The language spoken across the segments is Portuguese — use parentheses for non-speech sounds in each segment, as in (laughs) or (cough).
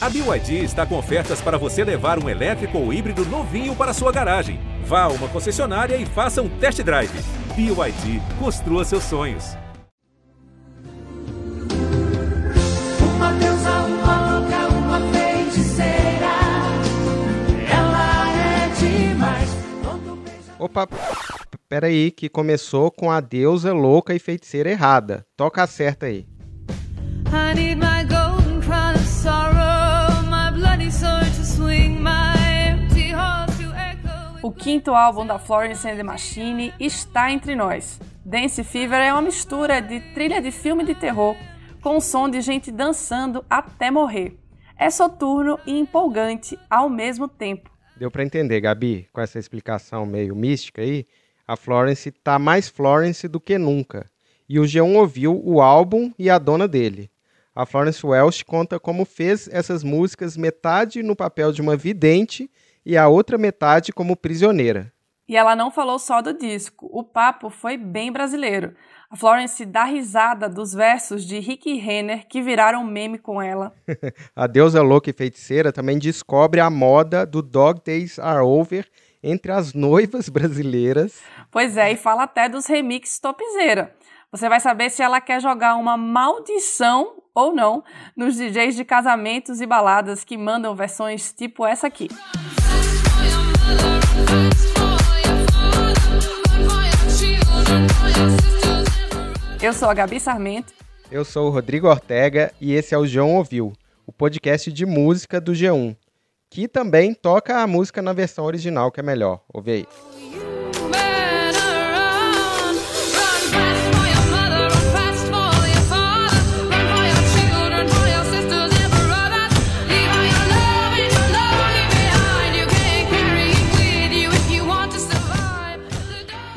A BYD está com ofertas para você levar um elétrico ou híbrido novinho para sua garagem. Vá a uma concessionária e faça um test drive. BYD, construa seus sonhos. Uma deusa, uma louca, uma feiticeira. Ela é demais. Beija... Opa, peraí, que começou com a deusa louca e feiticeira errada. Toca a certa aí. I O quinto álbum da Florence and the Machine está entre nós. Dance Fever é uma mistura de trilha de filme de terror com o som de gente dançando até morrer. É soturno e empolgante ao mesmo tempo. Deu pra entender, Gabi, com essa explicação meio mística aí? A Florence tá mais Florence do que nunca. E o G1 ouviu o álbum e a dona dele. A Florence Welch conta como fez essas músicas metade no papel de uma vidente e a outra metade como prisioneira. E ela não falou só do disco, o papo foi bem brasileiro. A Florence dá risada dos versos de Rick Renner que viraram meme com ela. (laughs) A deusa louca e feiticeira também descobre a moda do Dog Days Are Over entre as noivas (laughs) brasileiras. Pois é, e fala até dos remixes topzeira. Você vai saber se ela quer jogar uma maldição ou não nos DJs de casamentos e baladas que mandam versões tipo essa aqui. Eu sou a Gabi Sarmento. Eu sou o Rodrigo Ortega e esse é o João Ouviu, o podcast de música do G1, que também toca a música na versão original, que é melhor. Ouve aí.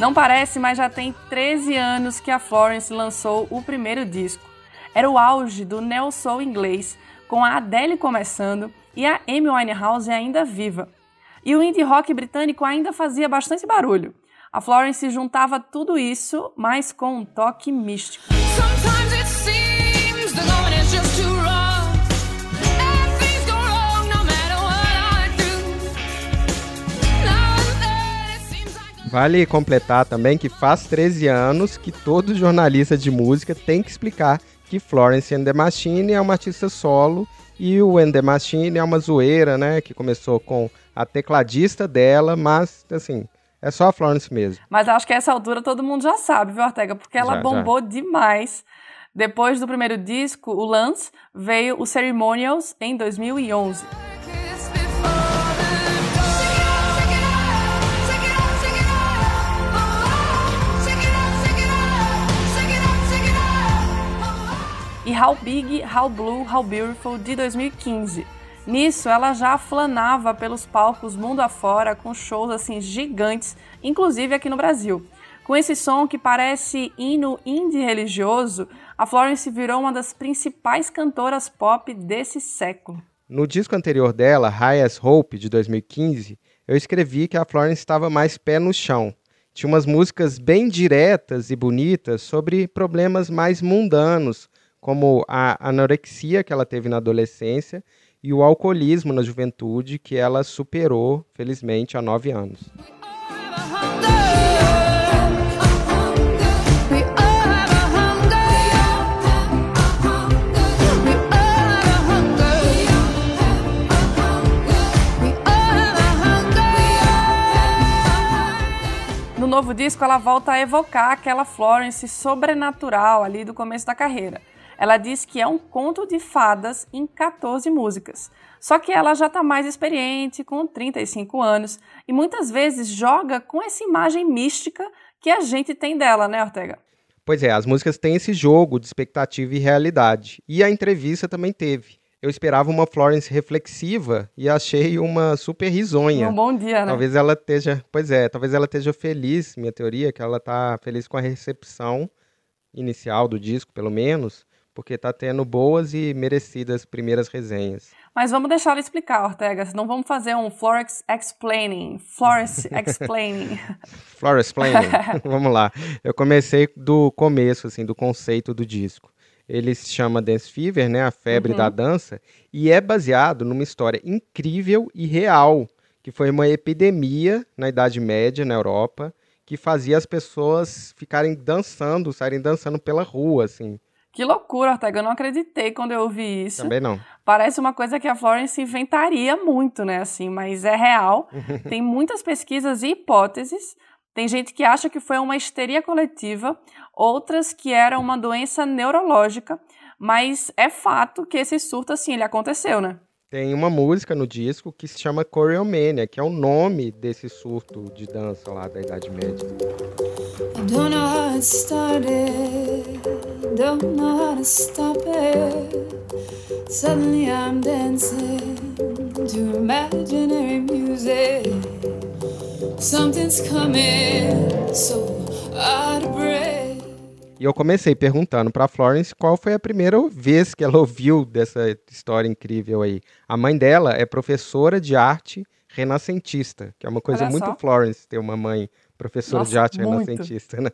Não parece, mas já tem 13 anos que a Florence lançou o primeiro disco. Era o auge do neo soul inglês, com a Adele começando e a Amy Winehouse ainda viva. E o indie rock britânico ainda fazia bastante barulho. A Florence juntava tudo isso, mas com um toque místico. Vale completar também que faz 13 anos que todo jornalista de música tem que explicar que Florence and the Machine é uma artista solo e o And the Machine é uma zoeira, né? Que começou com a tecladista dela, mas assim, é só a Florence mesmo. Mas acho que a essa altura todo mundo já sabe, viu, Ortega? Porque ela Já, já. bombou demais. Depois do primeiro disco, o Lance, veio o Ceremonials em 2011. E How Big, How Blue, How Beautiful de 2015. Nisso, ela já flanava pelos palcos mundo afora com shows assim gigantes, inclusive aqui no Brasil. Com esse som que parece hino indie religioso, a Florence virou uma das principais cantoras pop desse século. No disco anterior dela, High as Hope, de 2015, eu escrevi que a Florence estava mais pé no chão. Tinha umas músicas bem diretas e bonitas sobre problemas mais mundanos, como a anorexia que ela teve na adolescência e o alcoolismo na juventude, que ela superou, felizmente, há nove anos. No novo disco, ela volta a evocar aquela Florence sobrenatural ali do começo da carreira. Ela diz que é um conto de fadas em 14 músicas. Só que ela já está mais experiente, com 35 anos, e muitas vezes joga com essa imagem mística que a gente tem dela, né, Ortega? Pois é, as músicas têm esse jogo de expectativa e realidade. E a entrevista também teve. Eu esperava uma Florence reflexiva e achei uma super risonha. Um bom dia, né? Talvez ela esteja, pois é, talvez ela esteja feliz, minha teoria, que ela tá feliz com a recepção inicial do disco, pelo menos, porque tá tendo boas e merecidas primeiras resenhas. Mas vamos deixar ela explicar, Ortega, senão vamos fazer um Florence Explaining. Florence (laughs) Explaining. Florence Planning, (laughs) vamos lá. Eu comecei do começo, assim, do conceito do disco. Ele se chama Dance Fever, né? A febre Uhum. da dança. E é baseado numa história incrível e real, que foi uma epidemia na Idade Média, na Europa, que fazia as pessoas ficarem dançando, saírem dançando pela rua, assim. Que loucura, Ortega. Eu não acreditei quando eu ouvi isso. Também não. Parece uma coisa que a Florence inventaria muito, né? Assim, mas é real. (laughs) Tem muitas pesquisas e hipóteses. Tem gente que acha que foi uma histeria coletiva, outras que era uma doença neurológica, mas é fato que esse surto, assim, ele aconteceu, né? Tem uma música no disco que se chama Choreomania, que é o nome desse surto de dança lá da Idade Média. I don't know how it started, don't know how to stop it. Suddenly I'm dancing to imaginary music. Something's coming, so. E eu comecei perguntando pra Florence qual foi a primeira vez que ela ouviu dessa história incrível aí. A mãe dela é professora de arte renascentista, que é uma coisa Olha muito só. Florence ter uma mãe professora Nossa, de arte muito. renascentista, né?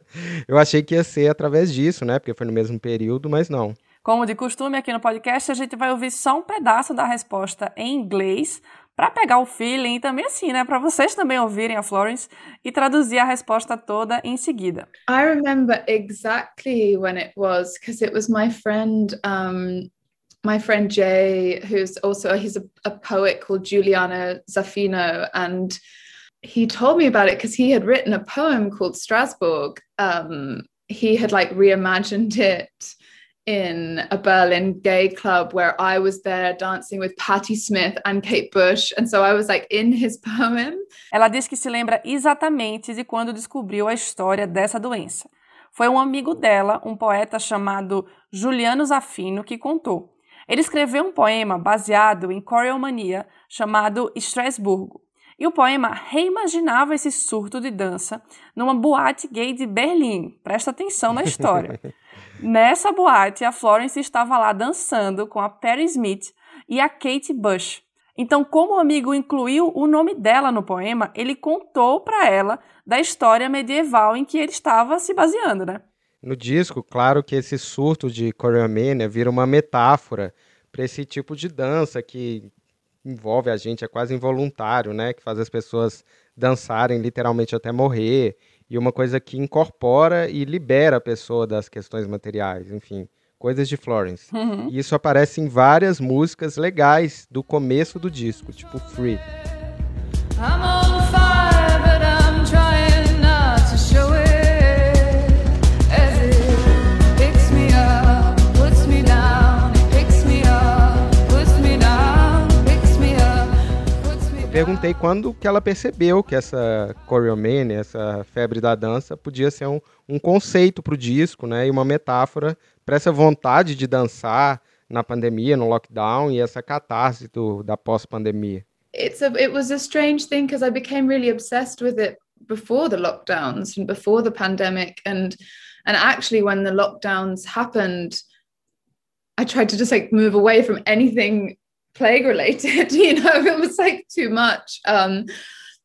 Eu achei que ia ser através disso, né? Porque foi no mesmo período, mas não. Como de costume aqui no podcast, a gente vai ouvir só um pedaço da resposta em inglês para pegar o feeling e também assim, né, para vocês também ouvirem a Florence e traduzir a resposta toda em seguida. I remember exactly when it was because it was my friend, um, my friend Jay, who's also he's a, a poet called Giuliano Zaffino, and he told me about it because he had written a poem called Strasbourg. Um, he had like reimagined it in a Berlin gay club where I was there dancing with Patti Smith and Kate Bush, and so I was like in his (laughs) poem. Ela diz que se lembra exatamente de quando descobriu a história dessa doença. Foi um amigo dela, um poeta chamado Juliano Zaffino, que contou. Ele escreveu um poema baseado em coreomania chamado Strasburgo. E o poema reimaginava esse surto de dança numa boate gay de Berlim. Presta atenção na história. (laughs) Nessa boate, a Florence estava lá dançando com a Perry Smith e a Kate Bush. Então, como o amigo incluiu o nome dela no poema, ele contou para ela da história medieval em que ele estava se baseando, né? No disco, claro que esse surto de choreomania vira uma metáfora para esse tipo de dança que envolve a gente, é quase involuntário, né? Que faz as pessoas dançarem literalmente até morrer. E uma coisa que incorpora e libera a pessoa das questões materiais, enfim, coisas de Florence. Uhum. E isso aparece em várias músicas legais do começo do disco, tipo Free. I'm perguntei quando que ela percebeu que essa choreomania, essa febre da dança, podia ser um, um conceito para o disco, né? E uma metáfora para essa vontade de dançar na pandemia, no lockdown, e essa catarse do, da pós-pandemia. it's a it was a strange thing because I became really obsessed with it before the lockdowns and before the pandemic and and actually when the lockdowns happened I tried to just like move away from anything plague related (laughs) you know it was like too much um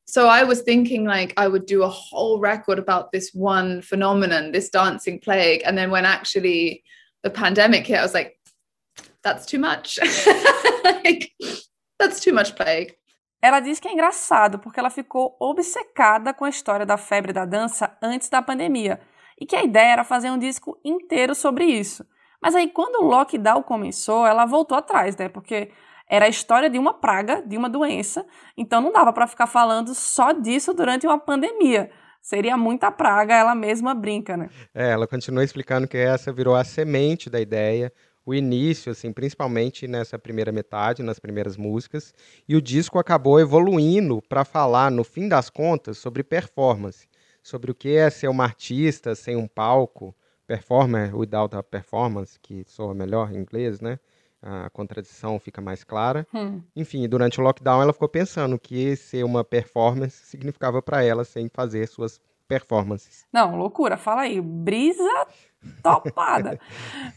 so I was thinking like I would do a whole record about this one phenomenon this dancing plague and then when actually the pandemic hit I was like that's too much (laughs) like that's too much plague Ela diz que é engraçado porque ela ficou obcecada com a história da febre da dança antes da pandemia e que a ideia era fazer um disco inteiro sobre isso. Mas aí, quando o lockdown começou, ela voltou atrás, né? Porque era a história de uma praga, de uma doença, então não dava para ficar falando só disso durante uma pandemia. Seria muita praga, ela mesma brinca, né? É, ela continua explicando que essa virou a semente da ideia, o início, assim, principalmente nessa primeira metade, nas primeiras músicas, e o disco acabou evoluindo para falar, no fim das contas, sobre performance, sobre o que é ser uma artista sem um palco, performer without a performance, que soa melhor em inglês, né? A contradição fica mais clara. Hum. Enfim, durante o lockdown ela ficou pensando que ser uma performance significava para ela sem fazer suas performances. Não, loucura, fala aí. Brisa topada.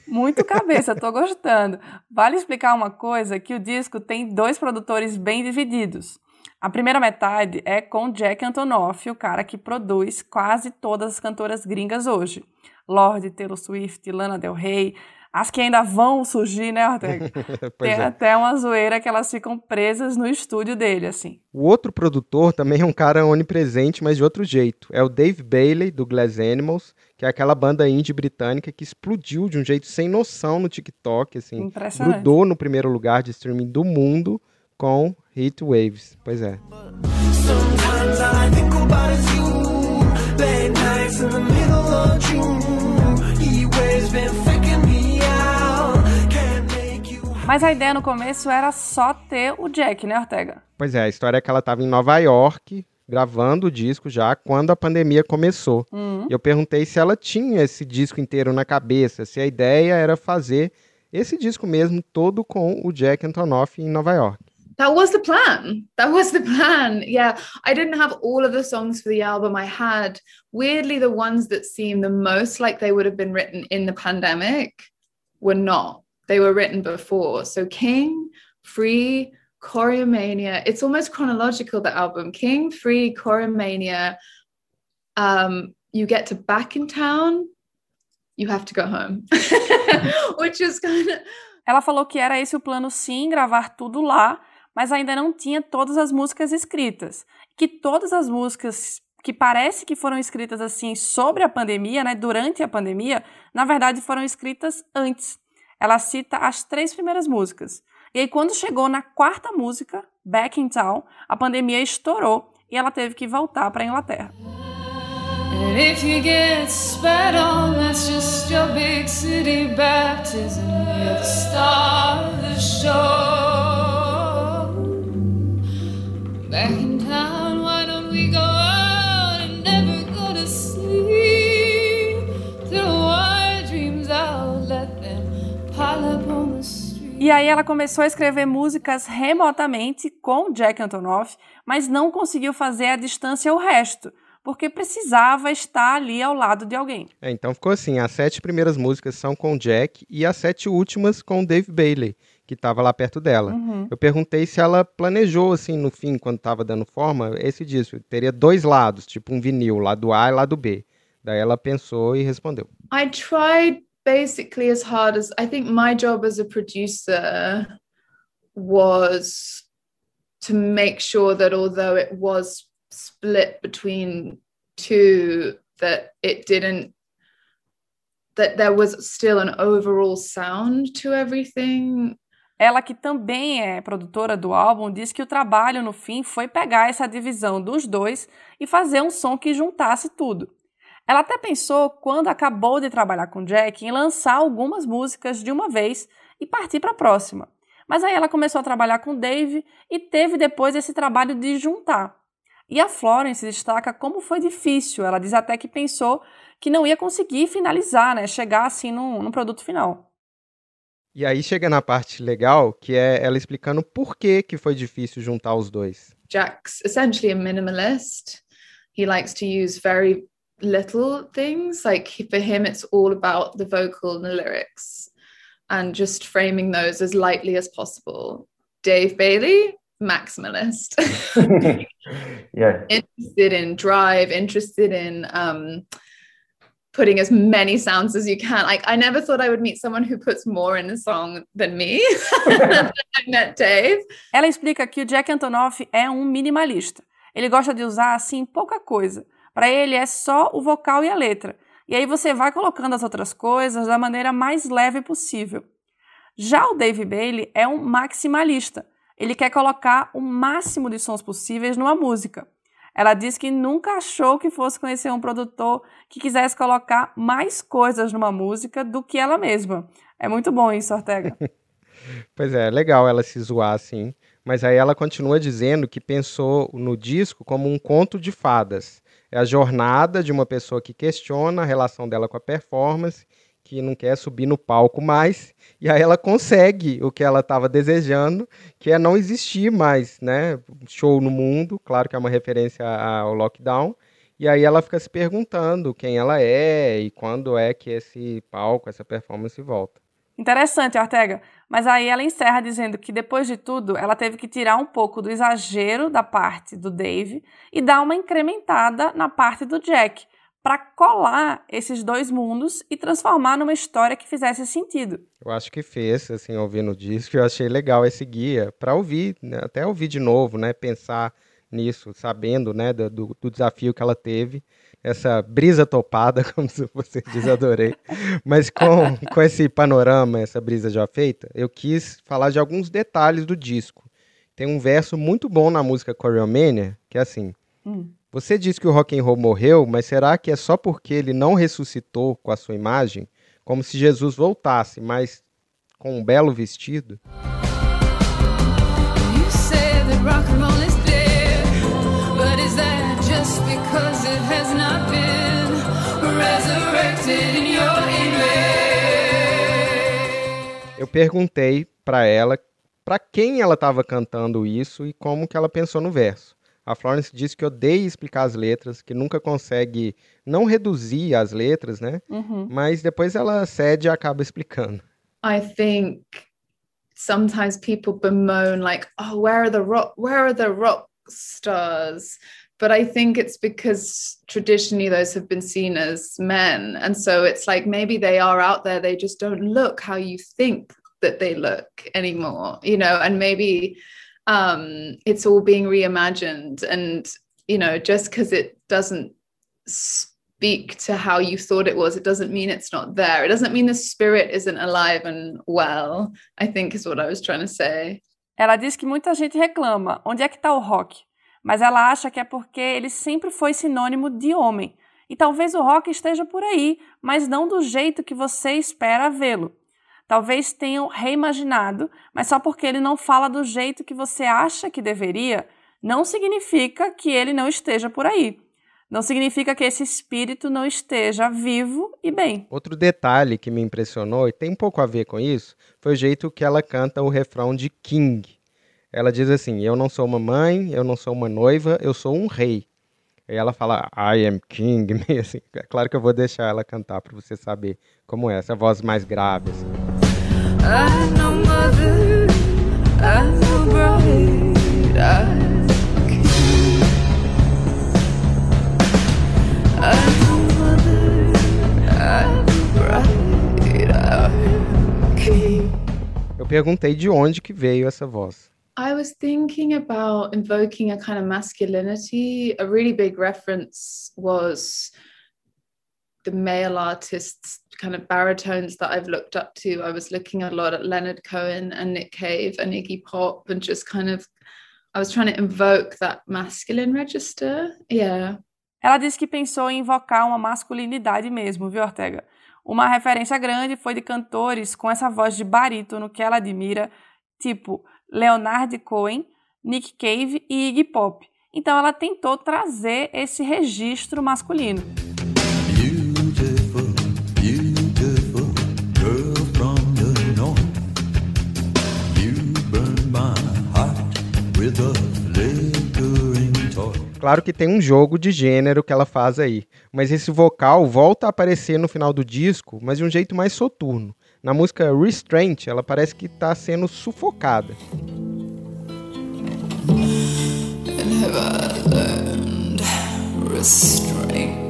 Muito cabeça, tô gostando. Vale explicar uma coisa, que o disco tem dois produtores bem divididos. A primeira metade é com Jack Antonoff, o cara que produz quase todas as cantoras gringas hoje. Lorde, Taylor Swift, Lana Del Rey. As que ainda vão surgir, né, Ortega? (laughs) Tem é. até uma zoeira que elas ficam presas no estúdio dele, assim. O outro produtor também é um cara onipresente, mas de outro jeito. É o Dave Bailey, do Glass Animals, que é aquela banda indie britânica que explodiu de um jeito sem noção no TikTok, assim. Impressionante. Grudou no primeiro lugar de streaming do mundo com Heat Waves. Pois é. Sometimes Mas a ideia no começo era só ter o Jack, né, Ortega? Pois é, a história é que ela estava em Nova York gravando o disco já quando a pandemia começou. Uhum. E eu perguntei se ela tinha esse disco inteiro na cabeça, se a ideia era fazer esse disco mesmo todo com o Jack Antonoff em Nova York. That was the plan. That was the plan. Yeah. I didn't have all of the songs for the album. I had weirdly the ones that seem the most like they would have been written in the pandemic were not. They were written before. So King, Free, Choreomania. It's almost chronological, the album. King, Free, Choreomania. Um, you get to Back in Town, you have to go home. (laughs) Which is kind of Ela falou que era esse o plano sim, gravar tudo lá, mas ainda não tinha todas as músicas escritas. Que todas as músicas que parece que foram escritas assim sobre a pandemia, né, durante a pandemia, na verdade foram escritas antes. Ela cita as três primeiras músicas. E aí quando chegou na quarta música, Back in Town, a pandemia estourou e ela teve que voltar para a Inglaterra. E aí ela começou a escrever músicas remotamente com Jack Antonoff, mas não conseguiu fazer a distância o resto, porque precisava estar ali ao lado de alguém. É, então ficou assim, as sete primeiras músicas são com o Jack e as sete últimas com o Dave Bailey, que estava lá perto dela. Uhum. Eu perguntei se ela planejou, assim, no fim, quando estava dando forma, esse disco. Teria dois lados, tipo um vinil, lado A e lado B. Daí ela pensou e respondeu. I tried basically as hard as I think my job as a producer was to make sure that although it was split between two that it didn't that there was still an overall sound to everything Ela, que também é produtora do álbum, diz que o trabalho no fim foi pegar essa divisão dos dois e fazer um som que juntasse tudo. Ela até pensou, quando acabou de trabalhar com Jack, em lançar algumas músicas de uma vez e partir para a próxima. Mas aí ela começou a trabalhar com Dave e teve depois esse trabalho de juntar. E a Florence destaca como foi difícil. Ela diz até que pensou que não ia conseguir finalizar, né? Chegar assim num, num produto final. E aí chega na parte legal, que é ela explicando por que, que foi difícil juntar os dois. Jack's essentially a minimalist. He likes to use very little things. Like for him, it's all about the vocal and the lyrics and just framing those as lightly as possible. Dave Bailey, maximalist, (laughs) yeah. interested in drive, interested in um, putting as many sounds as you can. Like I never thought I would meet someone who puts more in a song than me. (laughs) I met Dave. Ela explica que o Jack Antonoff é um minimalista. Ele gosta de usar assim pouca coisa. Para ele é só o vocal e a letra. E aí você vai colocando as outras coisas da maneira mais leve possível. Já o Dave Bailey é um maximalista. Ele quer colocar o máximo de sons possíveis numa música. Ela diz que nunca achou que fosse conhecer um produtor que quisesse colocar mais coisas numa música do que ela mesma. É muito bom isso, Ortega. (laughs) Pois é, legal ela se zoar assim. Mas aí ela continua dizendo que pensou no disco como um conto de fadas. É a jornada de uma pessoa que questiona a relação dela com a performance, que não quer subir no palco mais, e aí ela consegue o que ela estava desejando, que é não existir mais, né? Show no mundo, claro que é uma referência ao lockdown. E aí ela fica se perguntando quem ela é e quando é que esse palco, essa performance volta. Interessante, Ortega. Mas aí ela encerra dizendo que depois de tudo, ela teve que tirar um pouco do exagero da parte do Dave e dar uma incrementada na parte do Jack, para colar esses dois mundos e transformar numa história que fizesse sentido. Eu acho que fez, assim, ouvindo o disco, eu achei legal esse guia para ouvir, né, até ouvir de novo, né, pensar nisso, sabendo, né, do, do- desafio que ela teve, essa brisa topada, (laughs) como você diz, adorei, mas com, com esse panorama, essa brisa já feita, eu quis falar de alguns detalhes do disco. Tem um verso muito bom na música Choreomania, que é assim, Hum. você diz que o rock and roll morreu, mas será que é só porque ele não ressuscitou com a sua imagem? Como se Jesus voltasse, mas com um belo vestido? You say that rock and roll Eu perguntei pra ela pra quem ela estava cantando isso e como que ela pensou no verso. A Florence disse que odeia explicar as letras, que nunca consegue não reduzir as letras, né? Uhum. Mas depois ela cede e acaba explicando. I think sometimes people bemoan like, oh, where are the rock where are the rock stars? But I think it's because traditionally those have been seen as men. And so it's like maybe they are out there, they just don't look how you think that they look anymore, you know, and maybe um it's all being reimagined and you know just because it doesn't speak to how you thought it was it doesn't mean it's not there it doesn't mean the spirit isn't alive and well i think is what i was trying to say Ela diz que muita gente reclama, onde é que está o rock? Mas ela acha que é porque ele sempre foi sinônimo de homem. E talvez o rock esteja por aí, mas não do jeito que você espera vê-lo. Talvez tenham reimaginado, mas só porque ele não fala do jeito que você acha que deveria, não significa que ele não esteja por aí. Não significa que esse espírito não esteja vivo e bem. Outro detalhe que me impressionou, e tem um pouco a ver com isso, foi o jeito que ela canta o refrão de King. Ela diz assim: Eu não sou uma mãe, eu não sou uma noiva, eu sou um rei. Aí ela fala, I am king, (laughs) meio assim. É claro que eu vou deixar ela cantar para você saber como é, essa voz mais grave. Assim. Eu perguntei de onde que veio essa voz. I was thinking about invoking a kind of masculinity. A really big reference was the male artists, kind of baritones that I've looked up to. I was looking a lot at Leonard Cohen and Nick Cave and Iggy Pop, and just kind of, I was trying to invoke that masculine register. Yeah. Ela disse que pensou em invocar uma masculinidade mesmo, viu, Ortega? Uma referência grande foi de cantores com essa voz de barítono que ela admira, tipo Leonard Cohen, Nick Cave e Iggy Pop. Então ela tentou trazer esse registro masculino. Beautiful, beautiful. Claro que tem um jogo de gênero que ela faz aí, mas esse vocal volta a aparecer no final do disco, mas de um jeito mais soturno. Na música Restraint, ela parece que está sendo sufocada. Restraint?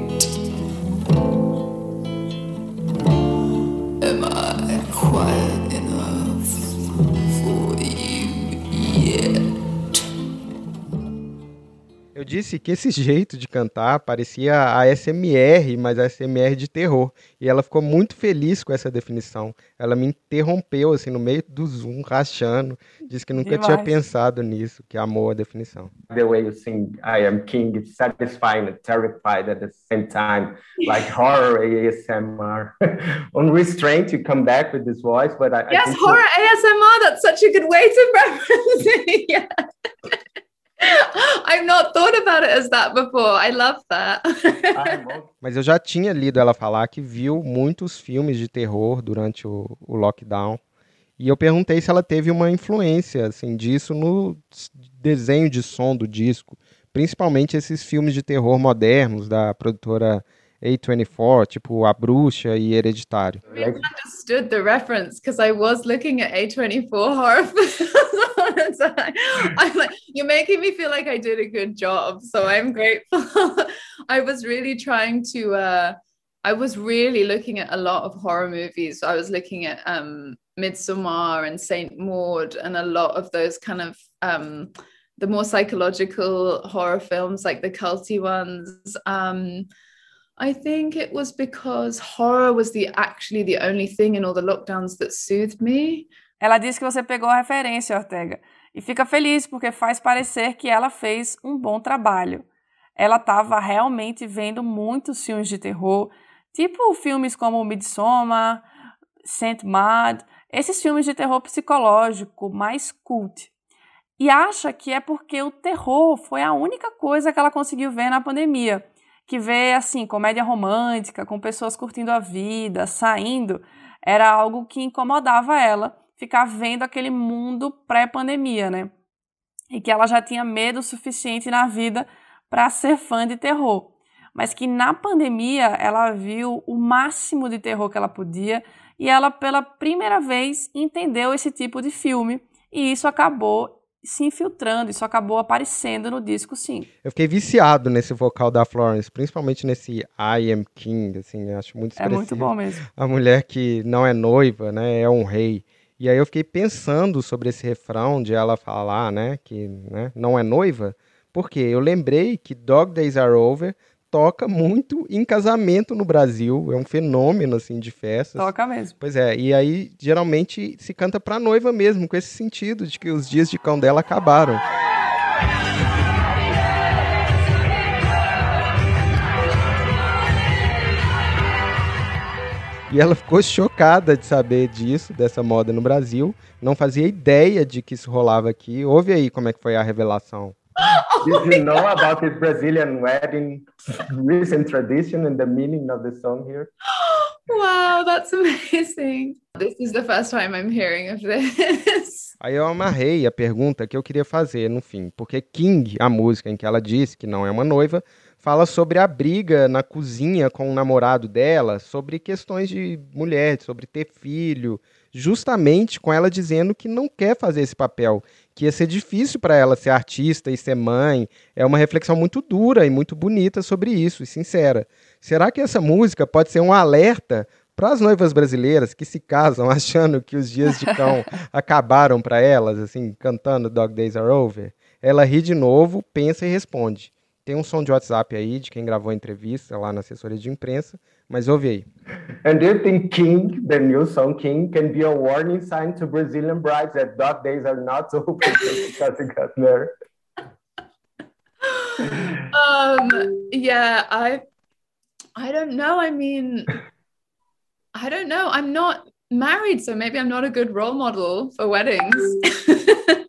Eu disse que esse jeito de cantar parecia a SMR, mas a SMR de terror. E ela ficou muito feliz com essa definição. Ela me interrompeu assim no meio do Zoom, rachando. Disse que nunca tinha Demais. pensado nisso, que amou a definição. The way you sing I am king is satisfying and terrified at the same time, like (laughs) horror ASMR. (laughs) On restraint, you come back with this voice, but I, I Yes, horror ASMR. That's such a good way to (laughs) reference it. yeah. (gasps) I've not thought about it as that before. I love that. I'm okay. (laughs) Mas eu já tinha lido ela falar que viu muitos filmes de terror durante o, o lockdown. E eu perguntei se ela teve uma influência assim, disso no desenho de som do disco. Principalmente esses filmes de terror modernos da produtora A24, tipo A Bruxa e Hereditário. Like, understood the reference because I was looking at A24 horror (laughs) films. I'm like, you're making me feel like I did a good job. So I'm grateful. (laughs) I was really trying to uh I was really looking at a lot of horror movies. I was looking at um Midsommar and Saint Maud and a lot of those kind of um the more psychological horror films like the culty ones. Um I think it was because horror was the actually the only thing in all the lockdowns that soothed me. Ela disse que você pegou a referência, Ortega, e fica feliz porque faz parecer que ela fez um bom trabalho. Ela estava realmente vendo muitos filmes de terror, tipo filmes como Midsommar, Saint Maud, esses filmes de terror psicológico mais cult. E acha que é porque o terror foi a única coisa que ela conseguiu ver na pandemia. Que ver, assim, comédia romântica, com pessoas curtindo a vida, saindo, era algo que incomodava ela, ficar vendo aquele mundo pré-pandemia, né? E que ela já tinha medo suficiente na vida para ser fã de terror. Mas que na pandemia ela viu o máximo de terror que ela podia e ela, pela primeira vez, entendeu esse tipo de filme. E isso acabou se infiltrando, isso acabou aparecendo no disco, sim. Eu fiquei viciado nesse vocal da Florence, principalmente nesse I Am King, assim, acho muito É expressivo. muito bom mesmo. A mulher que não é noiva, né, é um rei. E aí eu fiquei pensando sobre esse refrão de ela falar, né, que né, não é noiva, porque eu lembrei que Dog Days Are Over toca muito em casamento no Brasil, é um fenômeno assim de festas. Toca mesmo. Pois é, e aí geralmente se canta pra noiva mesmo, com esse sentido de que os dias de cão dela acabaram. E ela ficou chocada de saber disso, dessa moda no Brasil. Não fazia ideia de que isso rolava aqui. Ouve aí como é que foi a revelação. Did you know about this Brazilian wedding recent tradition and the meaning of the song here? Wow, that's amazing. This is the first time I'm hearing of this. Aí eu amarrei a pergunta que eu queria fazer no fim, porque King, a música em que ela disse que não é uma noiva, fala sobre a briga na cozinha com o namorado dela, sobre questões de mulher, sobre ter filho, justamente com ela dizendo que não quer fazer esse papel, que ia ser difícil para ela ser artista e ser mãe. É uma reflexão muito dura e muito bonita sobre isso, e sincera. Será que essa música pode ser um alerta para as noivas brasileiras que se casam (laughs) achando que os dias de cão (laughs) acabaram para elas, assim, cantando Dog Days Are Over? Ela ri de novo, pensa e responde. Tem um som de WhatsApp aí de quem gravou a entrevista lá na assessoria de imprensa, mas ouve aí. And do you think King, the new song King, can be a warning sign to Brazilian brides that dog days are not (laughs) over just because they got married? (laughs) um yeah i i don't know i mean i don't know i'm not married so maybe i'm not a good role model for weddings (laughs)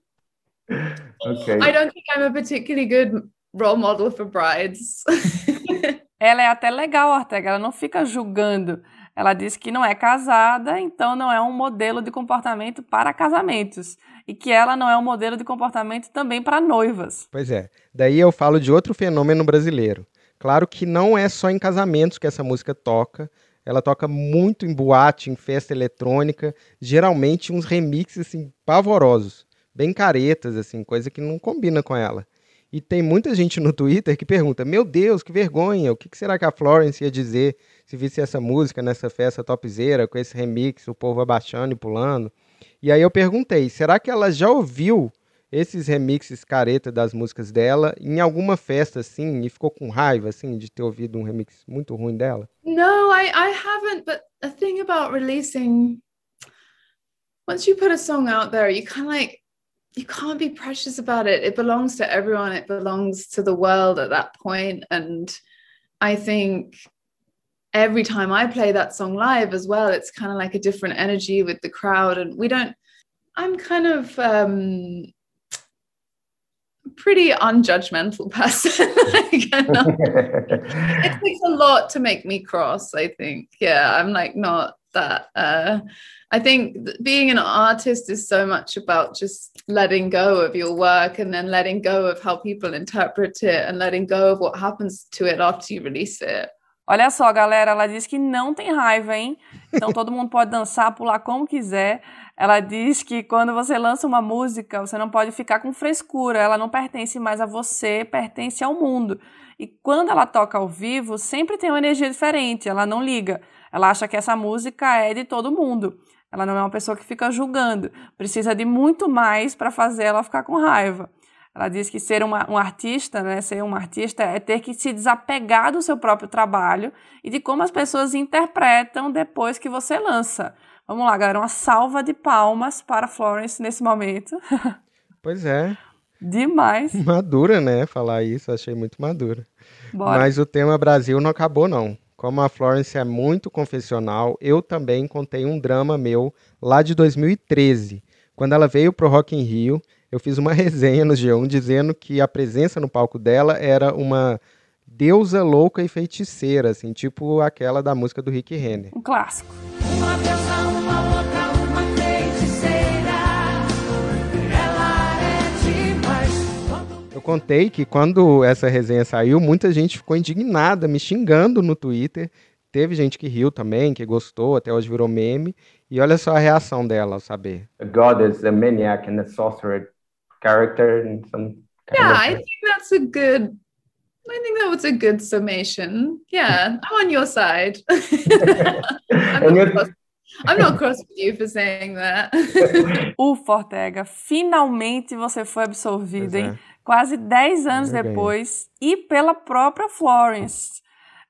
Okay. i don't think i'm a particularly good role model for brides Ela é até legal, Ortega, ela não fica julgando. Ela diz que não é casada, então não é um modelo de comportamento para casamentos. E que ela não é um modelo de comportamento também para noivas. Pois é. Daí eu falo de outro fenômeno brasileiro. Claro que não é só em casamentos que essa música toca. Ela toca muito em boate, em festa eletrônica, geralmente uns remixes assim pavorosos, bem caretas assim, coisa que não combina com ela. E tem muita gente no Twitter que pergunta: Meu Deus, que vergonha! O que será que a Florence ia dizer se visse essa música nessa festa topzera, com esse remix, o povo abaixando e pulando? E aí eu perguntei: será que ela já ouviu esses remixes careta das músicas dela em alguma festa assim e ficou com raiva assim de ter ouvido um remix muito ruim dela? No, I, I haven't. But the thing about releasing, once you put a song out there, you kind of like, you can't be precious about it. It belongs to everyone, it belongs to the world at that point. And I think every time I play that song live as well, it's kind of like a different energy with the crowd. And we don't, I'm kind of, um, pretty unjudgmental (laughs) person. like, not- it (laughs) takes a lot to make me cross i think yeah i'm like not that uh i think th- being an artist is so much about just letting go of your work and then letting go of how people interpret it and letting go of what happens to it after you release it Olha só, galera, ela diz que não tem raiva, hein? Então todo mundo pode dançar, pular como quiser. Ela diz que quando você lança uma música, você não pode ficar com frescura, ela não pertence mais a você, pertence ao mundo. E quando ela toca ao vivo, sempre tem uma energia diferente, ela não liga. Ela acha que essa música é de todo mundo. Ela não é uma pessoa que fica julgando. Precisa de muito mais para fazer ela ficar com raiva. Ela diz que ser uma, um artista, né, ser um artista é ter que se desapegar do seu próprio trabalho e de como as pessoas interpretam depois que você lança. Vamos lá, galera, uma salva de palmas para Florence nesse momento. (laughs) Pois é, Demais. madura, né? Falar isso, achei muito madura. Bora. Mas o tema Brasil não acabou, não. Como a Florence é muito confessional, eu também contei um drama meu lá de 2013. Quando ela veio pro Rock in Rio, eu fiz uma (laughs) resenha no G1 dizendo que a presença no palco dela era uma deusa louca e feiticeira, assim, tipo aquela da música do Rick Renner. Um clássico. Uma deusa, contei que quando essa resenha saiu, muita gente ficou indignada, me xingando no Twitter. Teve gente que riu também, que gostou, até hoje virou meme. E olha só a reação dela ao saber. A goddess, a maniac, and a sorcerer character in some kind Yeah, of I think that's a good. I think that was a good summation. Yeah, I'm on your side. (laughs) I'm, And not cross, I'm not cross with you for saying that. (laughs) (laughs) Ufa, Ortega, finalmente você foi absolvido, Pois hein? é. Quase 10 anos depois, e pela própria Florence.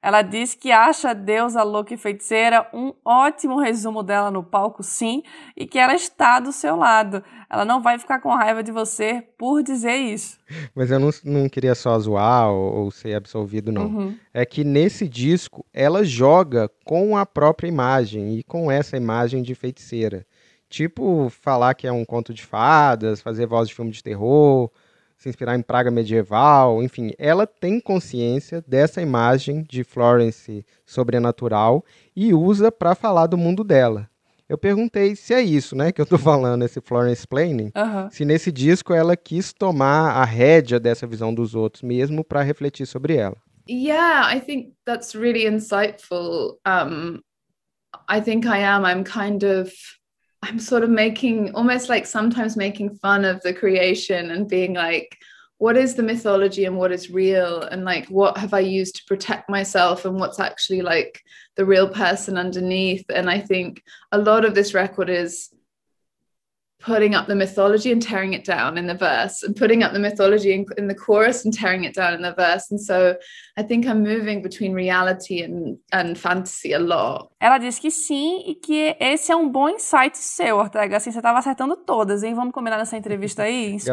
Ela diz que acha a deusa louca e feiticeira um ótimo resumo dela no palco, sim, e que ela está do seu lado. Ela não vai ficar com raiva de você por dizer isso. Mas eu não, não queria só zoar ou, ou ser absolvido, não. Uhum. É que nesse disco ela joga com a própria imagem e com essa imagem de feiticeira. Tipo, falar que é um conto de fadas, fazer voz de filme de terror, se inspirar em praga medieval, enfim, ela tem consciência dessa imagem de Florence sobrenatural e usa para falar do mundo dela. Eu perguntei se é isso, né, que eu tô (laughs) falando, esse Florence Planning, Aham. se nesse disco ela quis tomar a rédea dessa visão dos outros mesmo para refletir sobre ela. Yeah, I think that's really insightful. Um, I think I am. I'm kind of, I'm sort of making almost like sometimes making fun of the creation and being like, what is the mythology and what is real? And like, what have I used to protect myself and what's actually like the real person underneath? And I think a lot of this record is putting up the mythology and tearing it down in the verse and putting up the mythology in, in the chorus and tearing it down in the verse and so i think i'm moving between reality and and fantasy a lot Ela diz que sim e que esse é um bom insight seu, Ortega. Assim, você estava acertando todas, hein? Vamos combinar nessa entrevista aí? (laughs)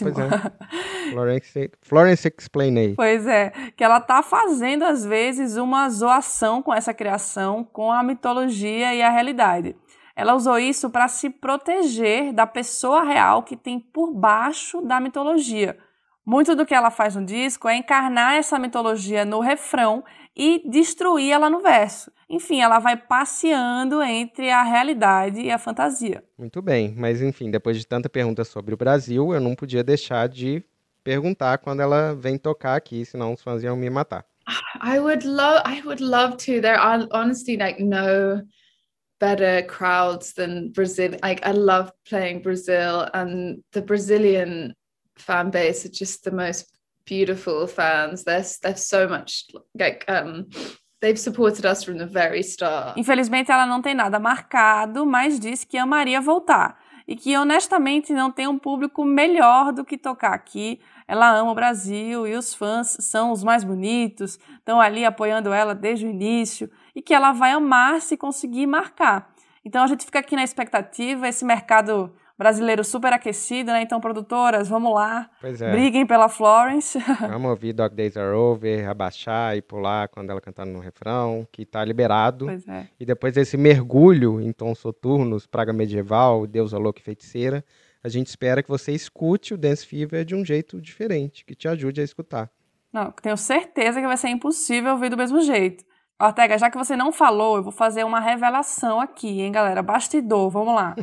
Pois é. (laughs) Florence, Florence Explainei. Pois é, que ela tá fazendo às vezes uma zoação com essa criação, com a mitologia e a realidade. Ela usou isso para se proteger da pessoa real que tem por baixo da mitologia. Muito do que ela faz no disco é encarnar essa mitologia no refrão e destruir ela no verso. Enfim, ela vai passeando entre a realidade e a fantasia. Muito bem, mas enfim, depois de tanta pergunta sobre o Brasil, eu não podia deixar de perguntar quando ela vem tocar aqui, senão os fãs iam me matar. i would love i would love to there are honestly like no better crowds than brazil like i love playing brazil and the brazilian fan base are just the most beautiful fans they're, they're so much like um they've supported us from the very start Infelizmente, ela não tem nada marcado, mas disse que amaria voltar. E que honestamente não tem um público melhor do que tocar aqui. Ela ama o Brasil e os fãs são os mais bonitos, estão ali apoiando ela desde o início e que ela vai amar se conseguir marcar. Então a gente fica aqui na expectativa, esse mercado brasileiro super aquecido, né? Então, produtoras, vamos lá, Pois é. briguem pela Florence. (laughs) Vamos ouvir Dog Days Are Over, abaixar e pular quando ela cantando no refrão, que tá liberado. pois é. E depois desse mergulho em tons soturnos, praga medieval, deusa louca e feiticeira, a gente espera que você escute o Dance Fever de um jeito diferente, que te ajude a escutar. Não, tenho certeza que vai ser impossível ouvir do mesmo jeito. Ortega, já que você não falou, eu vou fazer uma revelação aqui, hein, galera? Bastidor, vamos lá.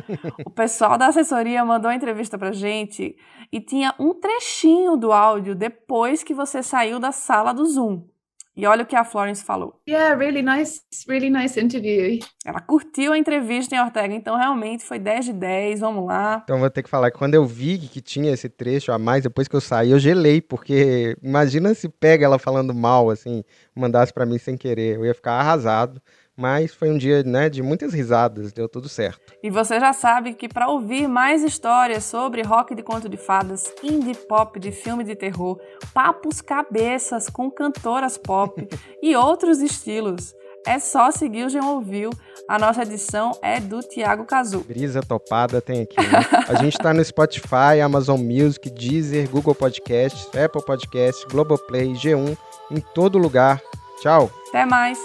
O pessoal da assessoria mandou a entrevista pra gente e tinha um trechinho do áudio depois que você saiu da sala do Zoom. E olha o que a Florence falou. Yeah, really nice, really nice interview. Ela curtiu a entrevista em Ortega, então realmente foi 10 de 10, vamos lá. Então vou ter que falar que quando eu vi que tinha esse trecho a mais, depois que eu saí, eu gelei, porque imagina se pega ela falando mal, assim, mandasse pra mim sem querer. Eu ia ficar arrasado. Mas foi um dia, né, de muitas risadas, deu tudo certo. E você já sabe que para ouvir mais histórias sobre rock de conto de fadas, indie pop de filme de terror, papos cabeças com cantoras pop (laughs) e outros estilos, é só seguir o Jean Ouviu. A nossa edição é do Tiago Cazu. Brisa topada tem aqui, né? A gente tá no Spotify, Amazon Music, Deezer, Google Podcasts, Apple Podcasts, Globoplay, G1, em todo lugar. Tchau! Até mais!